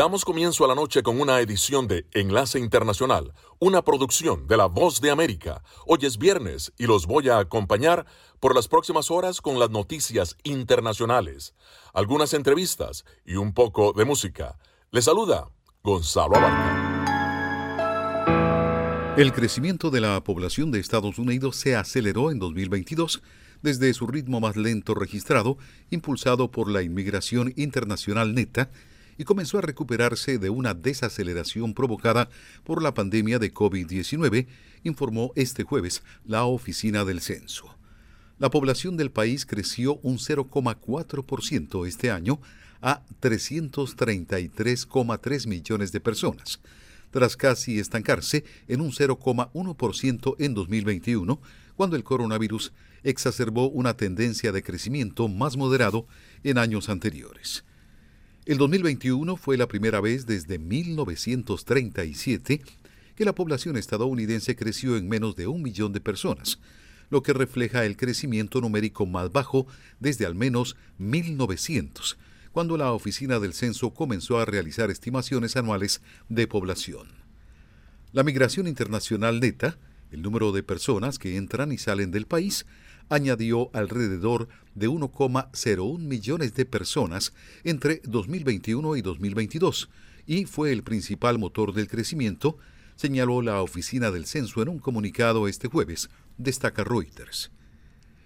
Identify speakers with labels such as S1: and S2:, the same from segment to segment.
S1: Damos comienzo a la noche con una edición de Enlace Internacional, una producción de La Voz de América. Hoy es viernes y los voy a acompañar por las próximas horas con las noticias internacionales, algunas entrevistas y un poco de música. Les saluda Gonzalo Abarca.
S2: El crecimiento de la población de Estados Unidos se aceleró en 2022 desde su ritmo más lento registrado, impulsado por la inmigración internacional neta, y comenzó a recuperarse de una desaceleración provocada por la pandemia de COVID-19, informó este jueves la Oficina del Censo. La población del país creció un 0,4% este año a 333,3 millones de personas, tras casi estancarse en un 0,1% en 2021, cuando el coronavirus exacerbó una tendencia de crecimiento más moderado en años anteriores. El 2021 fue la primera vez desde 1937 que la población estadounidense creció en menos de un millón de personas, lo que refleja el crecimiento numérico más bajo desde al menos 1900, cuando la Oficina del Censo comenzó a realizar estimaciones anuales de población. La migración internacional neta, el número de personas que entran y salen del país, añadió alrededor de 1,01 millones de personas entre 2021 y 2022 y fue el principal motor del crecimiento, señaló la oficina del censo en un comunicado este jueves, destaca Reuters.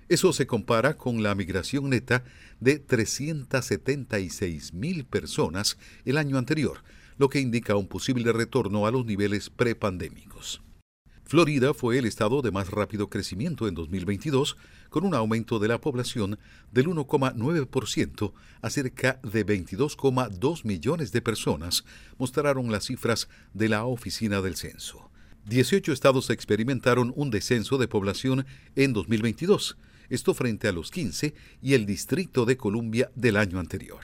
S2: Eso se compara con la migración neta de 376 mil personas el año anterior, lo que indica un posible retorno a los niveles prepandémicos. Florida fue el estado de más rápido crecimiento en 2022, con un aumento de la población del 1,9% a cerca de 22,2 millones de personas, mostraron las cifras de la Oficina del Censo. 18 estados experimentaron un descenso de población en 2022, esto frente a los 15 y el Distrito de Columbia del año anterior.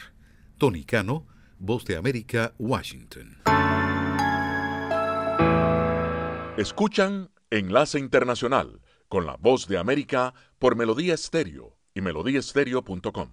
S2: Tony Cano, Voz de América, Washington.
S1: Escuchan Enlace Internacional con la voz de América por Melodía Estéreo y melodíaestéreo.com.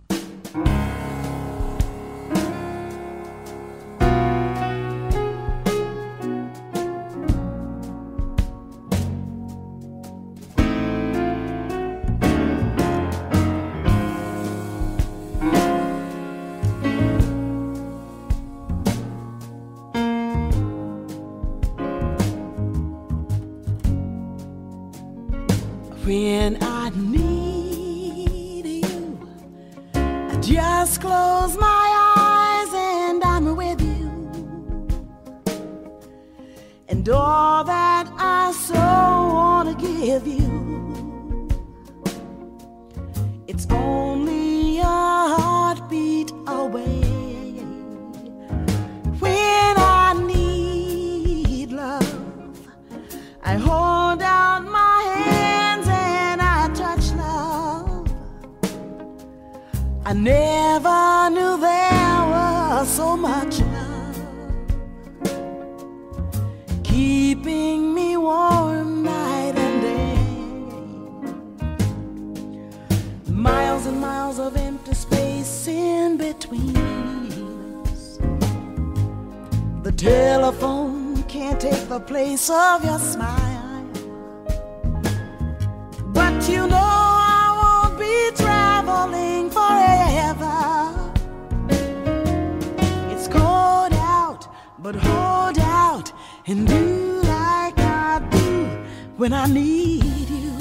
S3: keeping me warm night and day. Miles and miles of empty space in between us. The telephone can't take the place of your smile. But you know I won't be traveling forever. It's cold out, but hold out and do like I do when I need you.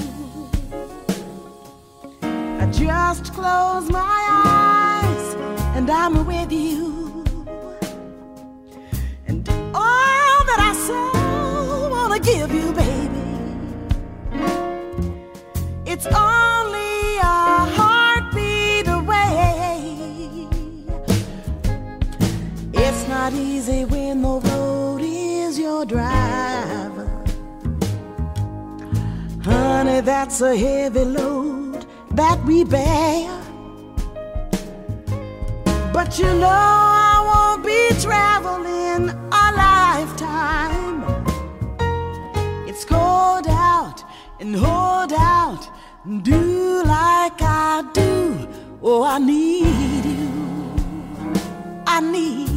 S3: I just close my eyes and I'm with you. And all that I so wanna give you, baby. It's only a heartbeat away. It's not easy when driver. Honey, that's a heavy load that we bear. But you know I won't be traveling a lifetime It's cold out and hold out and do like I do. Oh, I need you. I need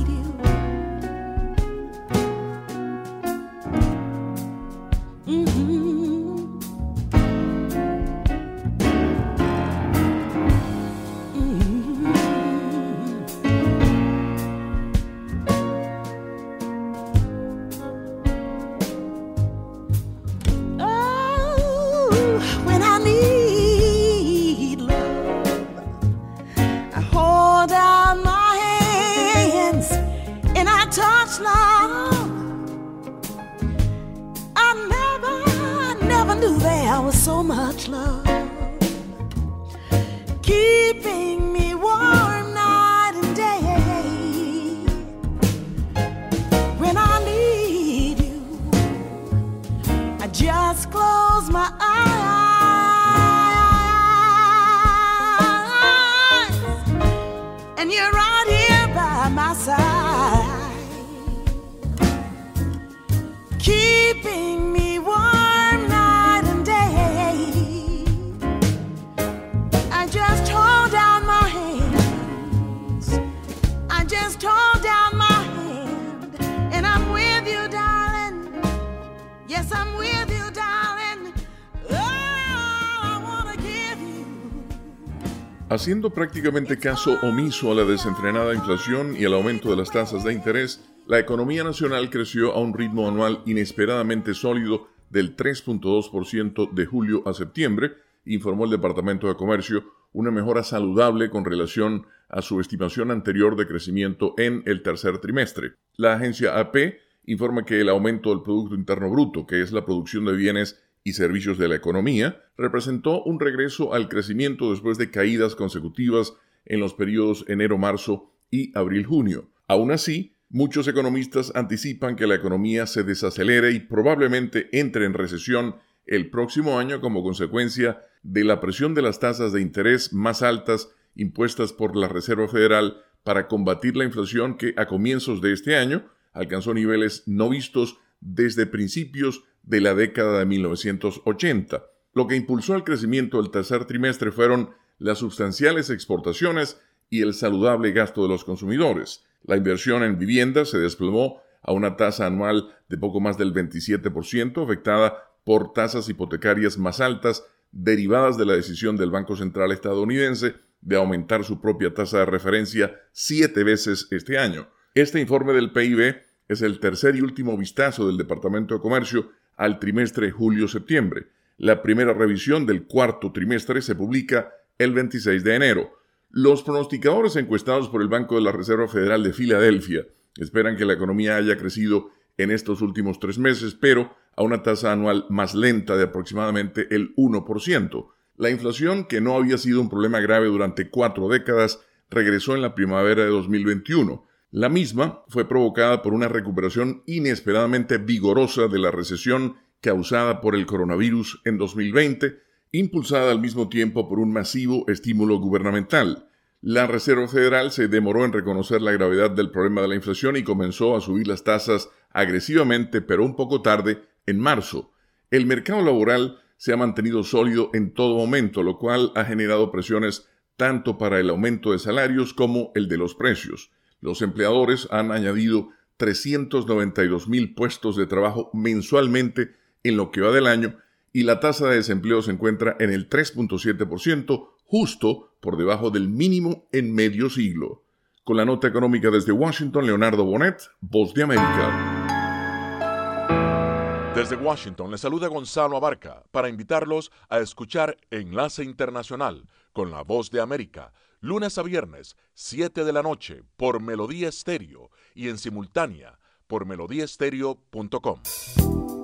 S3: when I need love. I hold out my hands and I touch love. I never, never knew there was so much love.
S4: Haciendo prácticamente caso omiso a la desenfrenada inflación y al aumento de las tasas de interés, la economía nacional creció a un ritmo anual inesperadamente sólido del 3.2% de julio a septiembre, informó el Departamento de Comercio, una mejora saludable con relación a su estimación anterior de crecimiento en el tercer trimestre. La agencia AP informa que el aumento del Producto Interno Bruto, que es la producción de bienes y servicios de la economía, representó un regreso al crecimiento después de caídas consecutivas en los periodos enero-marzo y abril-junio. Aún así, muchos economistas anticipan que la economía se desacelere y probablemente entre en recesión el próximo año como consecuencia de la presión de las tasas de interés más altas impuestas por la Reserva Federal para combatir la inflación que a comienzos de este año alcanzó niveles no vistos desde principios de la década de 1980. Lo que impulsó el crecimiento del tercer trimestre fueron las sustanciales exportaciones y el saludable gasto de los consumidores. La inversión en vivienda se desplomó a una tasa anual de poco más del 27%, afectada por tasas hipotecarias más altas derivadas de la decisión del Banco Central estadounidense de aumentar su propia tasa de referencia siete veces este año. Este informe del PIB es el tercer y último vistazo del Departamento de Comercio al trimestre julio-septiembre. La primera revisión del cuarto trimestre se publica el 26 de enero. Los pronosticadores encuestados por el Banco de la Reserva Federal de Filadelfia esperan que la economía haya crecido en estos últimos tres meses, pero a una tasa anual más lenta de aproximadamente el 1%. La inflación, que no había sido un problema grave durante cuatro décadas, regresó en la primavera de 2021. La misma fue provocada por una recuperación inesperadamente vigorosa de la recesión causada por el coronavirus en 2020, impulsada al mismo tiempo por un masivo estímulo gubernamental. La Reserva Federal se demoró en reconocer la gravedad del problema de la inflación y comenzó a subir las tasas agresivamente, pero un poco tarde, en marzo. El mercado laboral se ha mantenido sólido en todo momento, lo cual ha generado presiones tanto para el aumento de salarios como el de los precios. Los empleadores han añadido 392 mil puestos de trabajo mensualmente en lo que va del año y la tasa de desempleo se encuentra en el 3.7%, justo por debajo del mínimo en medio siglo. Con la nota económica desde Washington, Leonardo Bonet, Voz de América.
S1: Desde Washington le saluda Gonzalo Abarca para invitarlos a escuchar Enlace Internacional con la Voz de América, lunes a viernes, 7 de la noche, por Melodía Estéreo y en simultánea por melodíaestéreo.com.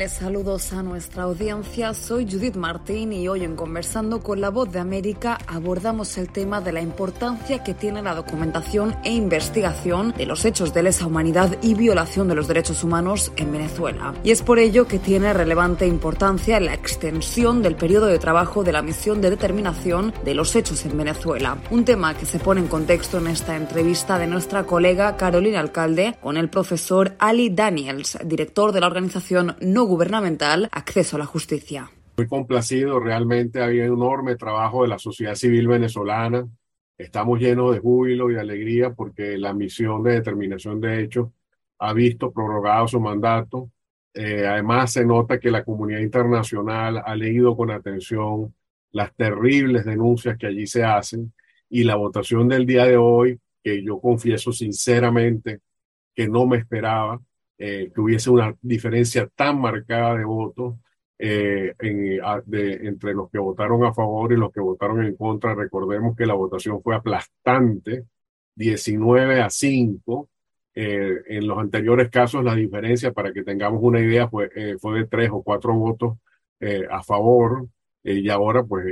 S5: cordiales saludos a nuestra audiencia. Soy Judith Martín y hoy en Conversando con la Voz de América abordamos el tema de la importancia que tiene la documentación e investigación de los hechos de lesa humanidad y violación de los derechos humanos en Venezuela. Y es por ello que tiene relevante importancia la extensión del periodo de trabajo de la misión de determinación de los hechos en Venezuela. Un tema que se pone en contexto en esta entrevista de nuestra colega Carolina Alcalde con el profesor Ali Daniels, director de la organización no gubernamental Acceso a la Justicia.
S6: Muy complacido, realmente había un enorme trabajo de la sociedad civil venezolana. Estamos llenos de júbilo y alegría porque la misión de determinación de hechos ha visto prorrogado su mandato. Eh, además, se nota que la comunidad internacional ha leído con atención las terribles denuncias que allí se hacen y la votación del día de hoy, que yo confieso sinceramente que no me esperaba, eh, que hubiese una diferencia tan marcada de votos eh, en, de, entre los que votaron a favor y los que votaron en contra. Recordemos que la votación fue aplastante, 19 a 5. Eh, en los anteriores casos la diferencia, para que tengamos una idea, fue, fue de tres o cuatro votos a favor y ahora pues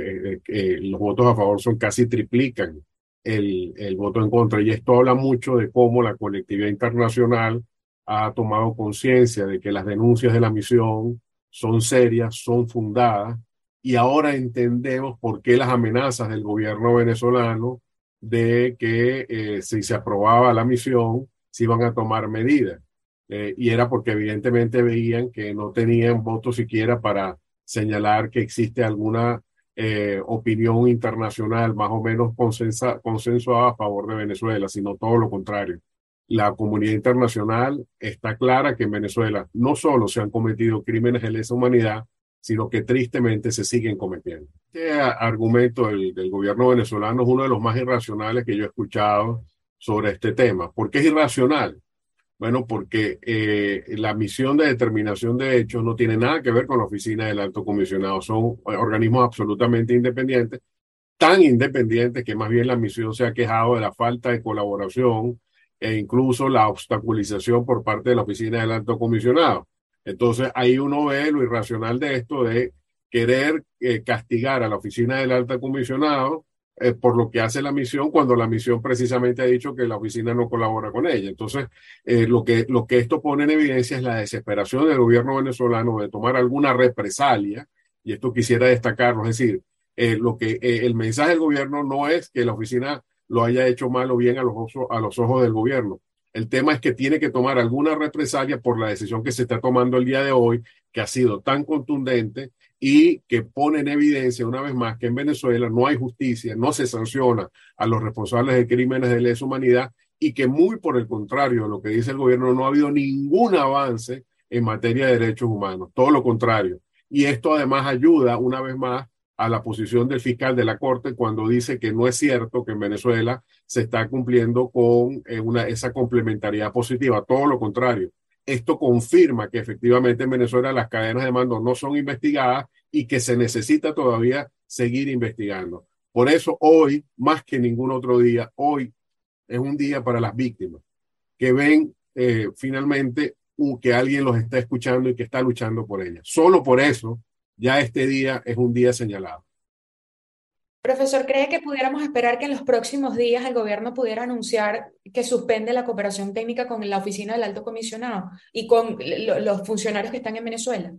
S6: los votos a favor son casi triplican el, el voto en contra. Y esto habla mucho de cómo la colectividad internacional ha tomado conciencia de que las denuncias de la misión son serias, son fundadas, y ahora entendemos por qué las amenazas del gobierno venezolano de que eh, si se aprobaba la misión, se iban a tomar medidas. Eh, y era porque evidentemente veían que no tenían voto siquiera para señalar que existe alguna eh, opinión internacional más o menos consensuada a favor de Venezuela, sino todo lo contrario la comunidad internacional está clara que en Venezuela no solo se han cometido crímenes de lesa humanidad, sino que tristemente se siguen cometiendo. Este argumento del, gobierno venezolano es uno de los más irracionales que yo he escuchado sobre este tema. ¿Por qué es irracional? Bueno, porque eh, la misión de determinación de hechos no tiene nada que ver con la oficina del alto comisionado. Son organismos absolutamente independientes, tan independientes que más bien la misión se ha quejado de la falta de colaboración e incluso la obstaculización por parte de la oficina del alto comisionado. Entonces ahí uno ve lo irracional de esto de querer eh, castigar a la oficina del alto comisionado eh, por lo que hace la misión cuando la misión precisamente ha dicho que la oficina no colabora con ella. Entonces, eh, lo, que, lo que esto pone en evidencia es la desesperación del gobierno venezolano de tomar alguna represalia, y esto quisiera destacarlo, es decir, lo que el mensaje del gobierno no es que la oficina lo haya hecho mal o bien a los, ojos, a los ojos del gobierno. El tema es que tiene que tomar alguna represalia por la decisión que se está tomando el día de hoy, que ha sido tan contundente y que pone en evidencia una vez más que en Venezuela no hay justicia, no se sanciona a los responsables de crímenes de lesa humanidad y que muy por el contrario de lo que dice el gobierno no ha habido ningún avance en materia de derechos humanos, todo lo contrario. Y esto además ayuda una vez más a la posición del fiscal de la Corte cuando dice que no es cierto que en Venezuela se está cumpliendo con eh, una, esa complementariedad positiva, todo lo contrario. Esto confirma que efectivamente en Venezuela las cadenas de mando no son investigadas y que se necesita todavía seguir investigando. Por eso hoy, más que ningún otro día, hoy es un día para las víctimas que ven eh, finalmente uh, que alguien los está escuchando y que está luchando por ellas. Solo por eso ya este día es un día señalado.
S7: Profesor, ¿cree que pudiéramos esperar que en los próximos días el gobierno pudiera anunciar que suspende la cooperación técnica con la oficina del alto comisionado y con los funcionarios que están en Venezuela?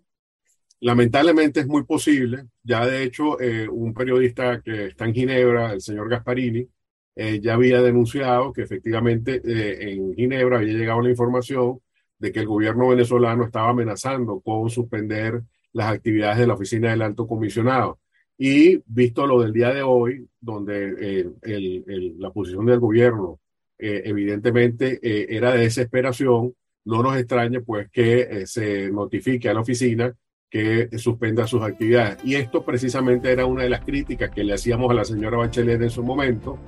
S6: Lamentablemente es muy posible. Ya de hecho, eh, un periodista que está en Ginebra, el señor Gasparini, eh, ya había denunciado que efectivamente eh, en Ginebra había llegado la información de que el gobierno venezolano estaba amenazando con suspender las actividades de la oficina del alto comisionado. Y visto lo del día de hoy, donde eh, la posición del gobierno eh, evidentemente eh, era de desesperación, no nos extraña pues que se notifique a la oficina que suspenda sus actividades. Y esto precisamente era una de las críticas que le hacíamos a la señora Bachelet en su momento,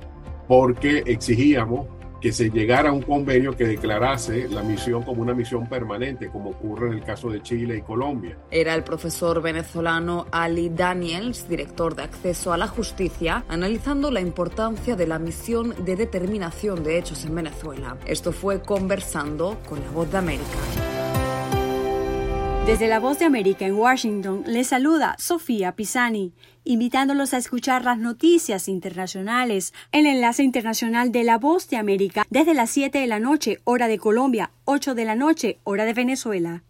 S6: porque exigíamos que se llegara a un convenio que declarase la misión como una misión permanente, como ocurre en el caso de Chile y Colombia.
S5: Era el profesor venezolano Ali Daniels, director de Acceso a la Justicia, analizando la importancia de la misión de determinación de hechos en Venezuela. Esto fue conversando con la voz de América.
S8: Desde la Voz de América en Washington les saluda Sofía Pisani, invitándolos a escuchar las noticias internacionales el enlace internacional de la Voz de América desde las 7 de la noche, hora de Colombia, 8 de la noche, hora de Venezuela.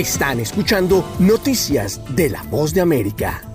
S9: Están escuchando Noticias de la Voz de América.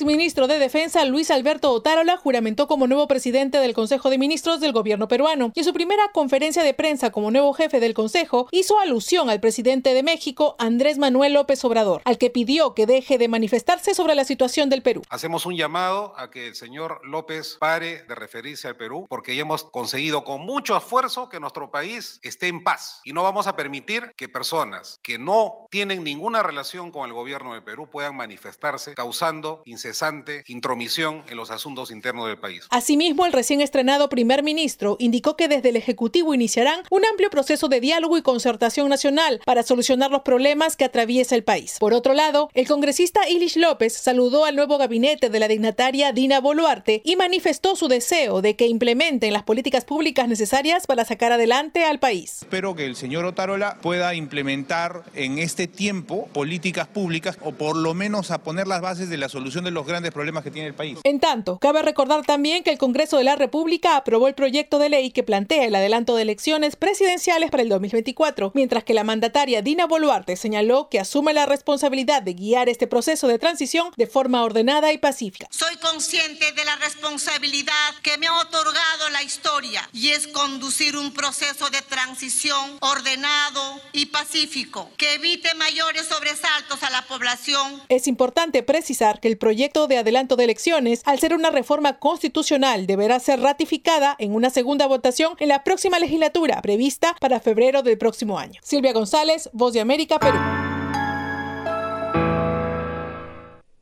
S10: Exministro de Defensa Luis Alberto Otárola juramentó como nuevo presidente del Consejo de Ministros del gobierno peruano y en su primera conferencia de prensa como nuevo jefe del Consejo hizo alusión al presidente de México, Andrés Manuel López Obrador, al que pidió que deje de manifestarse sobre la situación del Perú.
S11: Hacemos un llamado a que el señor López pare de referirse al Perú porque ya hemos conseguido con mucho esfuerzo que nuestro país esté en paz y no vamos a permitir que personas que no tienen ninguna relación con el gobierno de Perú puedan manifestarse causando incesante intromisión en los asuntos internos del país.
S10: Asimismo, el recién estrenado primer ministro indicó que desde el Ejecutivo iniciarán un amplio proceso de diálogo y concertación nacional para solucionar los problemas que atraviesa el país. Por otro lado, el congresista Ilish López saludó al nuevo gabinete de la dignataria Dina Boluarte y manifestó su deseo de que implementen las políticas públicas necesarias para sacar adelante al país.
S12: Espero que el señor Otárola pueda implementar en este tiempo políticas públicas o por lo menos a poner las bases de la solución de los grandes problemas que tiene el país.
S10: En tanto, cabe recordar también que el Congreso de la República aprobó el proyecto de ley que plantea el adelanto de elecciones presidenciales para el 2024, mientras que la mandataria Dina Boluarte señaló que asume la responsabilidad de guiar este proceso de transición de forma ordenada y pacífica.
S13: Soy consciente de la responsabilidad que me ha otorgado la historia y es conducir un proceso de transición ordenado y pacífico que evite mayores sobresaltos a la población.
S10: Es importante precisar que el proyecto de adelanto de elecciones, al ser una reforma constitucional, deberá ser ratificada en una segunda votación en la próxima legislatura, prevista para febrero del próximo año. Silvia González, Voz de América, Perú.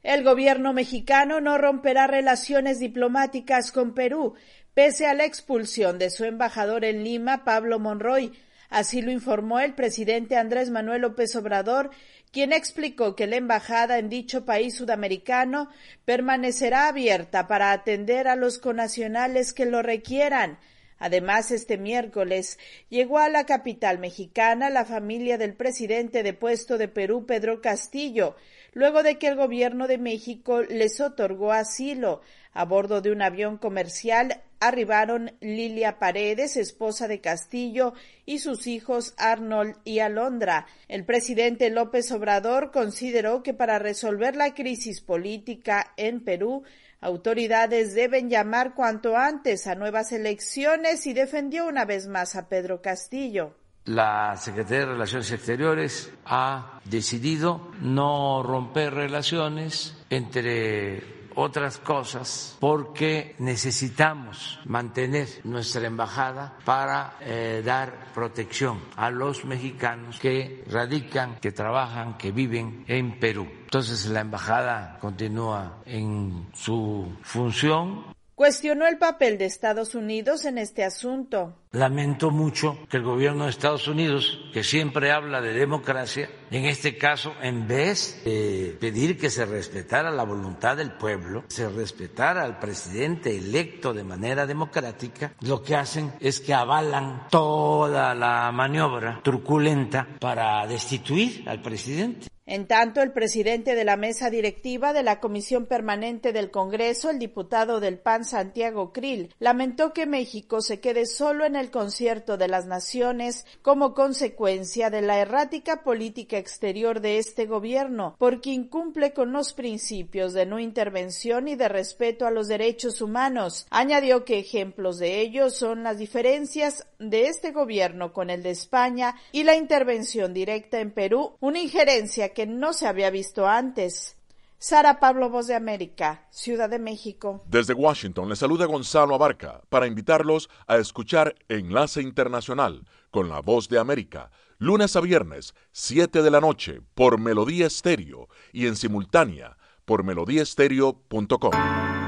S14: El gobierno mexicano no romperá relaciones diplomáticas con Perú, pese a la expulsión de su embajador en Lima, Pablo Monroy. Así lo informó el presidente Andrés Manuel López Obrador, quien explicó que la embajada en dicho país sudamericano permanecerá abierta para atender a los conacionales que lo requieran. Además, este miércoles llegó a la capital mexicana la familia del presidente depuesto de Perú, Pedro Castillo, luego de que el gobierno de México les otorgó asilo. A bordo de un avión comercial arribaron Lilia Paredes, esposa de Castillo, y sus hijos Arnold y Alondra. El presidente López Obrador consideró que para resolver la crisis política en Perú, autoridades deben llamar cuanto antes a nuevas elecciones y defendió una vez más a Pedro Castillo.
S15: La Secretaría de Relaciones Exteriores ha decidido no romper relaciones entre otras cosas porque necesitamos mantener nuestra embajada para eh, dar protección a los mexicanos que radican, que trabajan, que viven en Perú. Entonces la embajada continúa en su función
S14: Cuestionó el papel de Estados Unidos en este asunto.
S15: Lamento mucho que el gobierno de Estados Unidos, que siempre habla de democracia, en este caso, en vez de pedir que se respetara la voluntad del pueblo, se respetara al presidente electo de manera democrática, lo que hacen es que avalan toda la maniobra truculenta para destituir al presidente.
S14: En tanto, el presidente de la mesa directiva de la Comisión Permanente del Congreso, el diputado del PAN Santiago Krill, lamentó que México se quede solo en el concierto de las naciones como consecuencia de la errática política exterior de este gobierno, porque incumple con los principios de no intervención y de respeto a los derechos humanos. Añadió que ejemplos de ello son las diferencias de este gobierno con el de España y la intervención directa en Perú, una injerencia que no se había visto antes. Sara Pablo, Voz de América, Ciudad de México.
S1: Desde Washington le saluda Gonzalo Abarca para invitarlos a escuchar Enlace Internacional con la Voz de América, lunes a viernes, 7 de la noche, por Melodía Estéreo y en simultánea por melodíaestéreo.com.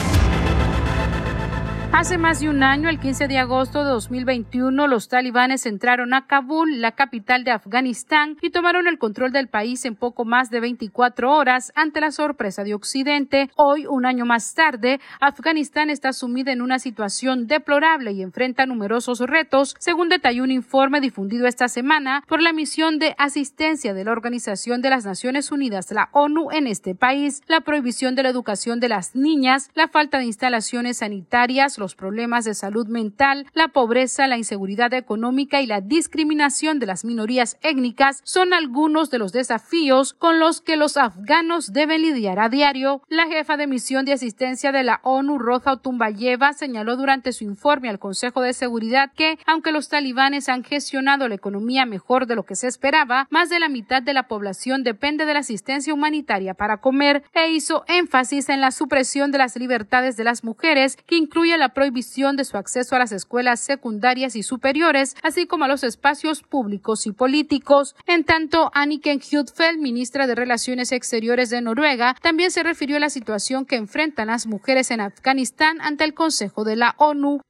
S16: Hace más de un año, el 15 de agosto de 2021, los talibanes entraron a Kabul, la capital de Afganistán, y tomaron el control del país en poco más de 24 horas ante la sorpresa de Occidente. Hoy, un año más tarde, Afganistán está sumida en una situación deplorable y enfrenta numerosos retos, según detalló un informe difundido esta semana por la misión de asistencia de la Organización de las Naciones Unidas, la ONU, en este país. La prohibición de la educación de las niñas, la falta de instalaciones sanitarias, los problemas de salud mental, la pobreza, la inseguridad económica y la discriminación de las minorías étnicas son algunos de los desafíos con los que los afganos deben lidiar a diario. La jefa de misión de asistencia de la ONU, Roja Otumbayeva, señaló durante su informe al Consejo de Seguridad que, aunque los talibanes han gestionado la economía mejor de lo que se esperaba, más de la mitad de la población depende de la asistencia humanitaria para comer e hizo énfasis en la supresión de las libertades de las mujeres, que incluye la prohibición de su acceso a las escuelas secundarias y superiores, así como a los espacios públicos y políticos. En tanto, Anniken Huitfeldt, ministra de Relaciones Exteriores de Noruega, también se refirió a la situación que enfrentan las mujeres en Afganistán ante el Consejo de la ONU.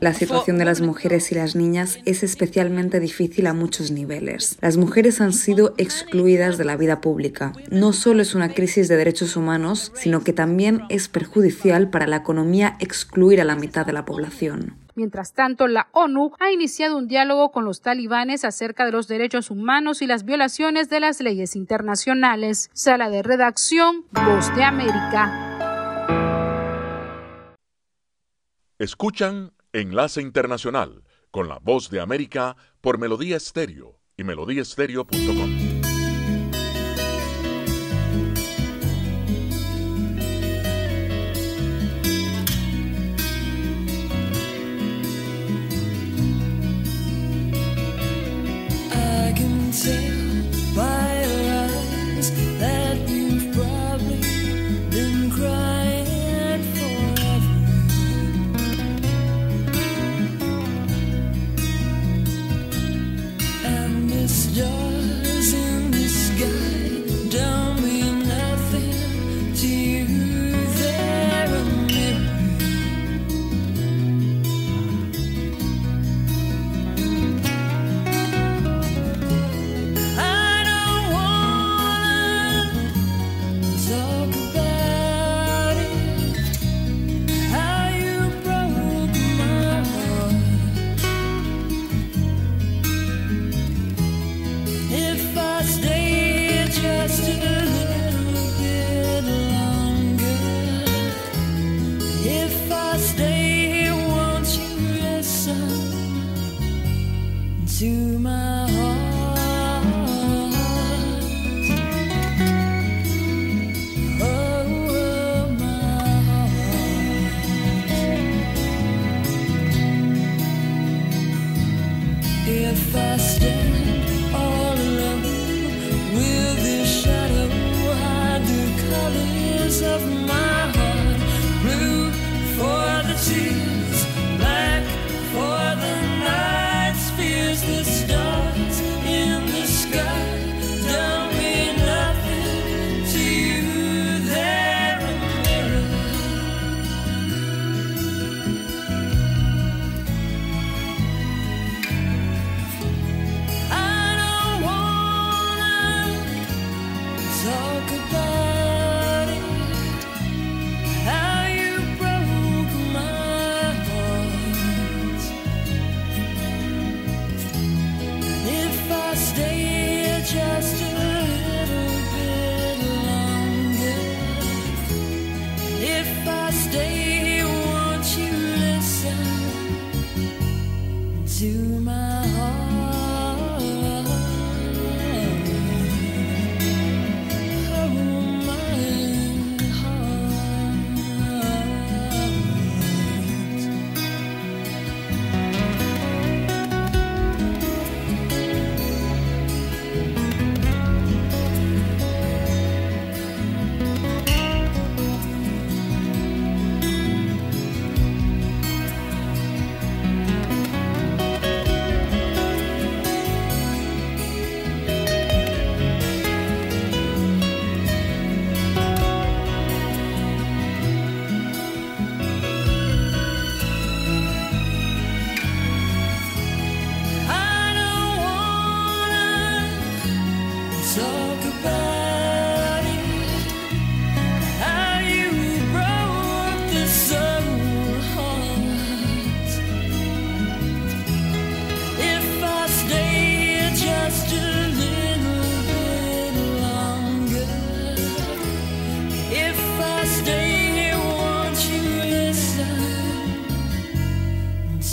S5: La situación de las mujeres y las niñas es especialmente difícil a muchos niveles. Las mujeres han sido excluidas de la vida pública. No solo es una crisis de derechos humanos, sino que también es perjudicial para la economía a la mitad de la población.
S16: Mientras tanto, la ONU ha iniciado un diálogo con los talibanes acerca de los derechos humanos y las violaciones de las leyes internacionales. Sala de redacción, Voz de América.
S1: Escuchan Enlace Internacional con la Voz de América por Melodía Estéreo y melodíaestéreo.com.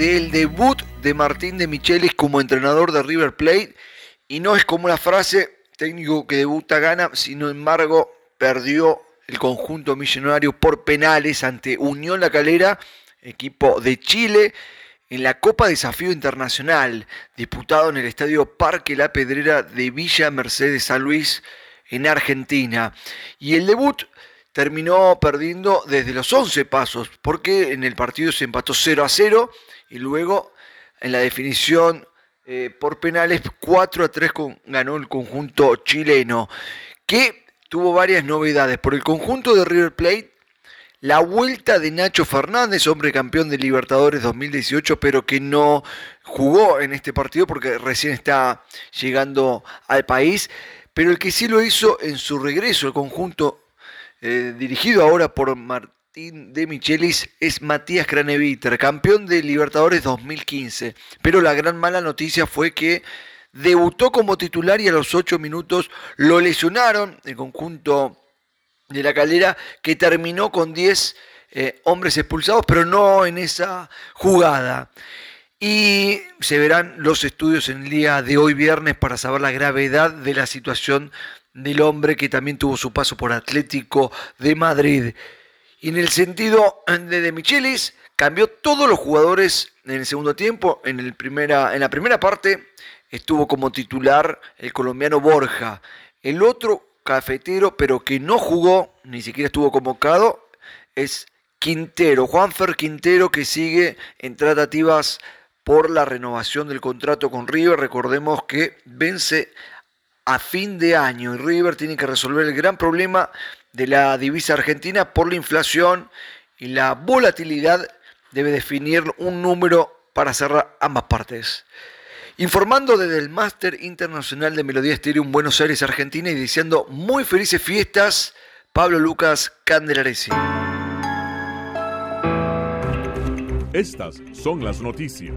S17: del debut de Martín de Michelis como entrenador de River Plate. Y no es como la frase técnico que debuta gana, sino embargo perdió el conjunto millonario por penales ante Unión La Calera, equipo de Chile, en la Copa Desafío Internacional, disputado en el Estadio Parque La Pedrera de Villa Mercedes San Luis, en Argentina. Y el debut terminó perdiendo desde los 11 pasos, porque en el partido se empató 0 a 0 y luego en la definición eh, por penales 4 a 3 ganó el conjunto chileno, que tuvo varias novedades. Por el conjunto de River Plate, la vuelta de Nacho Fernández, hombre campeón de Libertadores 2018, pero que no jugó en este partido porque recién está llegando al país, pero el que sí lo hizo en su regreso al conjunto eh, dirigido ahora por Martín de Michelis es Matías Craneviter, campeón de Libertadores 2015. Pero la gran mala noticia fue que debutó como titular y a los 8 minutos lo lesionaron el conjunto de la calera que terminó con 10 eh, hombres expulsados, pero no en esa jugada. Y se verán los estudios en el día de hoy viernes para saber la gravedad de la situación del hombre que también tuvo su paso por Atlético de Madrid. Y en el sentido de De Michelis, cambió todos los jugadores en el segundo tiempo. En, el primera, en la primera parte estuvo como titular el colombiano Borja. El otro cafetero, pero que no jugó, ni siquiera estuvo convocado, es Quintero, Juanfer Quintero, que sigue en tratativas por la renovación del contrato con River. Recordemos que vence a fin de año y River tiene que resolver el gran problema de la divisa argentina por la inflación y la volatilidad debe definir un número para cerrar ambas partes. Informando desde el Máster Internacional de Melodía Estéreo en Buenos Aires, Argentina, y deseando muy felices fiestas, Pablo Lucas Candelaresi.
S1: Estas son las noticias.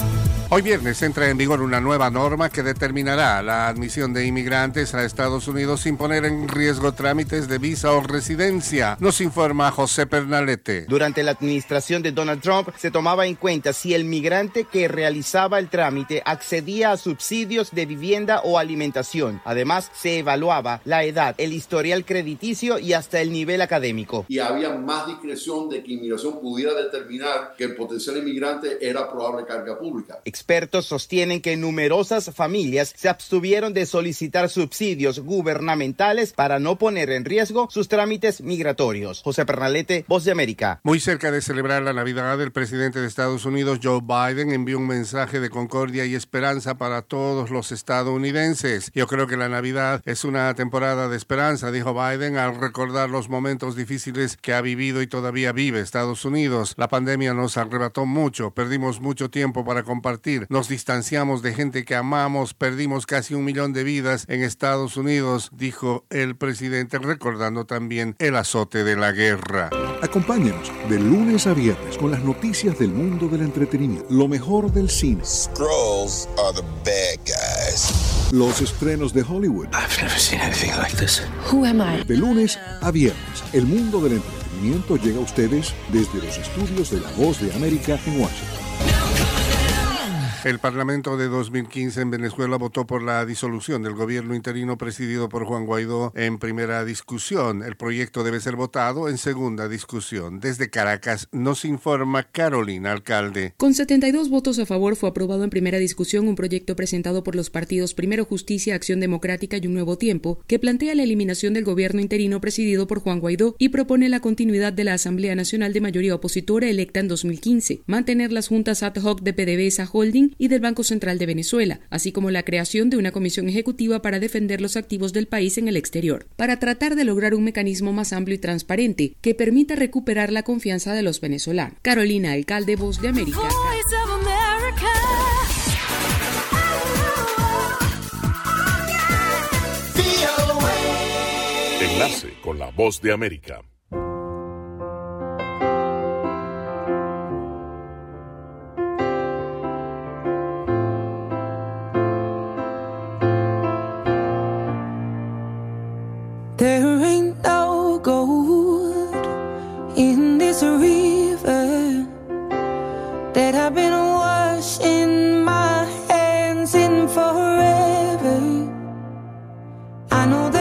S18: Hoy viernes entra en vigor una nueva norma que determinará la admisión de inmigrantes a Estados Unidos sin poner en riesgo trámites de visa o residencia, nos informa José Pernalete.
S19: Durante la administración de Donald Trump se tomaba en cuenta si el migrante que realizaba el trámite accedía a subsidios de vivienda o alimentación. Además, se evaluaba la edad, el historial crediticio y hasta el nivel académico.
S20: Y había más discreción de que inmigración pudiera determinar que el potencial inmigrante era probable carga pública.
S19: Expertos sostienen que numerosas familias se abstuvieron de solicitar subsidios gubernamentales para no poner en riesgo sus trámites migratorios. José Pernalete, Voz de América.
S18: Muy cerca de celebrar la Navidad, el presidente de Estados Unidos, Joe Biden, envió un mensaje de concordia y esperanza para todos los estadounidenses. Yo creo que la Navidad es una temporada de esperanza, dijo Biden al recordar los momentos difíciles que ha vivido y todavía vive Estados Unidos. La pandemia nos arrebató mucho, perdimos mucho tiempo para compartir nos distanciamos de gente que amamos, perdimos casi un millón de vidas en Estados Unidos, dijo el presidente, recordando también el azote de la guerra.
S21: Acompáñenos de lunes a viernes con las noticias del mundo del entretenimiento, lo mejor del cine.
S22: Scrolls are the bad guys.
S21: Los estrenos de Hollywood.
S22: I've never seen anything like this.
S23: Who am I?
S21: De lunes a viernes, el mundo del entretenimiento llega a ustedes desde los estudios de La Voz de América en Washington.
S18: El Parlamento de 2015 en Venezuela votó por la disolución del gobierno interino presidido por Juan Guaidó en primera discusión. El proyecto debe ser votado en segunda discusión. Desde Caracas nos informa Carolina Alcalde.
S24: Con 72 votos a favor fue aprobado en primera discusión un proyecto presentado por los partidos Primero Justicia, Acción Democrática y Un Nuevo Tiempo, que plantea la eliminación del gobierno interino presidido por Juan Guaidó y propone la continuidad de la Asamblea Nacional de mayoría opositora electa en 2015, mantener las juntas ad hoc de PDVSA Holding y del Banco Central de Venezuela, así como la creación de una comisión ejecutiva para defender los activos del país en el exterior, para tratar de lograr un mecanismo más amplio y transparente que permita recuperar la confianza de los venezolanos. Carolina, alcalde Voz de América.
S1: Enlace con la Voz de América.
S25: There ain't no gold in this river that I've been washing my hands in forever. I know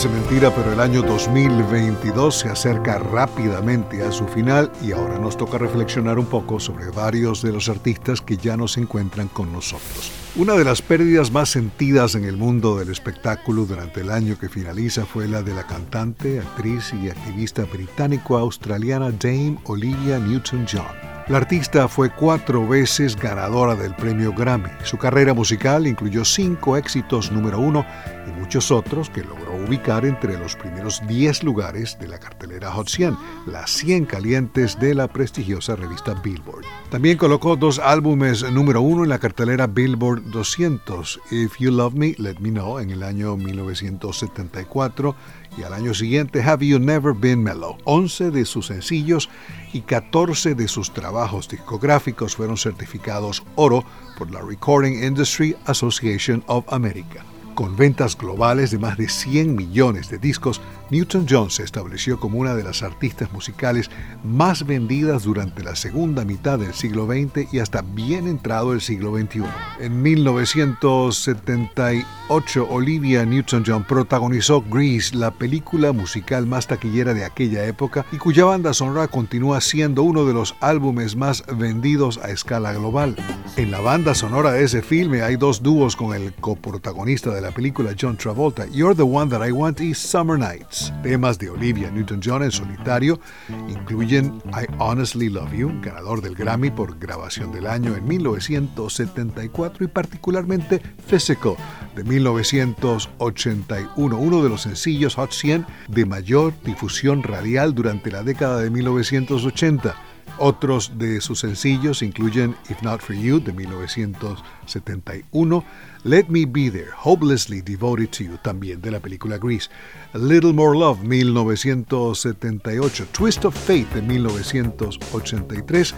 S21: Parece mentira, pero el año 2022 se acerca rápidamente a su final y ahora nos toca reflexionar un poco sobre varios de los artistas que ya no se encuentran con nosotros. Una de las pérdidas más sentidas en el mundo del espectáculo durante el año que finaliza fue la de la cantante, actriz y activista británico-australiana Dame Olivia Newton-John. La artista fue cuatro veces ganadora del premio Grammy. Su carrera musical incluyó cinco éxitos número uno y muchos otros que logró ubicar entre los primeros 10 lugares de la cartelera Hot 100, las 100 calientes de la prestigiosa revista Billboard. También colocó dos álbumes número uno en la cartelera Billboard 200, If You Love Me, Let Me Know, en el año 1974 y al año siguiente Have You Never Been Mellow. 11 de sus sencillos y 14 de sus trabajos discográficos fueron certificados oro por la Recording Industry Association of America. Con ventas globales de más de 100 millones de discos, Newton-John se estableció como una de las artistas musicales más vendidas durante la segunda mitad del siglo XX y hasta bien entrado el siglo XXI. En 1978, Olivia Newton-John protagonizó Grease, la película musical más taquillera de aquella época y cuya banda sonora continúa siendo uno de los álbumes más vendidos a escala global. En la banda sonora de ese filme hay dos dúos con el coprotagonista de la película John Travolta, You're the One That I Want y Summer Nights. Temas de Olivia Newton-John en solitario incluyen I Honestly Love You, ganador del Grammy por grabación del año en 1974 y particularmente Physical de 1981, uno de los sencillos Hot 100 de mayor difusión radial durante la década de 1980. Otros de sus sencillos incluyen If Not For You de 1971, Let Me Be There, Hopelessly Devoted to You, también de la película Grease, A Little More Love 1978, Twist of Fate de 1983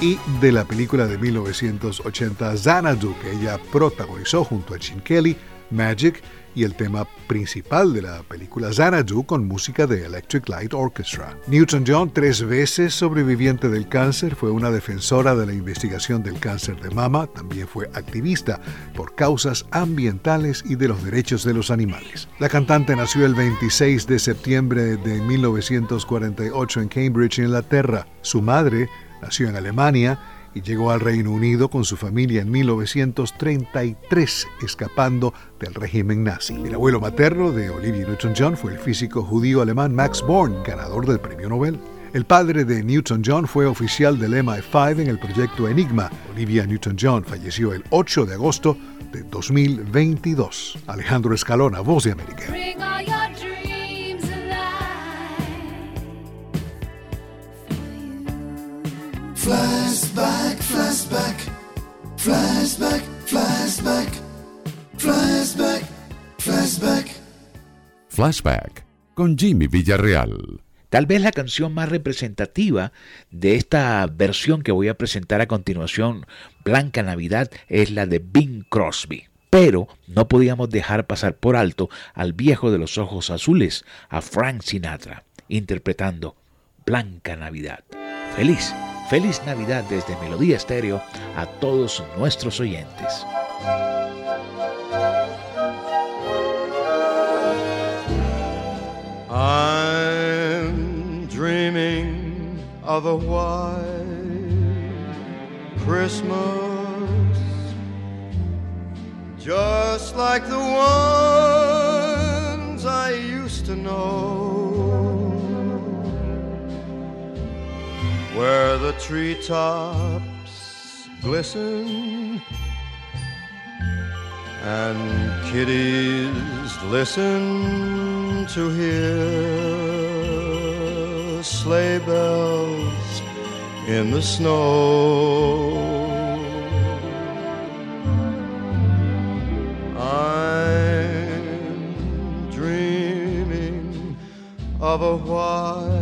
S21: y de la película de 1980 Xanadu que ella protagonizó junto a Gene Kelly, Magic y el tema principal de la película Xanadu con música de Electric Light Orchestra. Newton-John, tres veces sobreviviente del cáncer, fue una defensora de la investigación del cáncer de mama, también fue activista por causas ambientales y de los derechos de los animales. La cantante nació el 26 de septiembre de 1948 en Cambridge, Inglaterra. Su madre nació en Alemania y llegó al Reino Unido con su familia en 1933, escapando del régimen nazi. El abuelo materno de Olivia Newton-John fue el físico judío alemán Max Born, ganador del premio Nobel. El padre de Newton-John fue oficial del MI5 en el proyecto Enigma. Olivia Newton-John falleció el 8 de agosto de 2022. Alejandro Escalona, Voz de América.
S26: Flashback, flashback, flashback, flashback, flashback, flashback.
S27: Flashback con Jimmy Villarreal.
S28: Tal vez la canción más representativa de esta versión que voy a presentar a continuación, Blanca Navidad, es la de Bing Crosby. Pero no podíamos dejar pasar por alto al viejo de los ojos azules, a Frank Sinatra, interpretando Blanca Navidad. Feliz, feliz Navidad desde Melodía Estéreo a todos nuestros oyentes.
S26: I'm dreaming of a white Christmas, just like the ones I used to know, where the treetops glisten and kiddies listen to hear sleigh bells in the snow. I'm dreaming of a white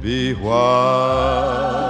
S26: be
S1: white.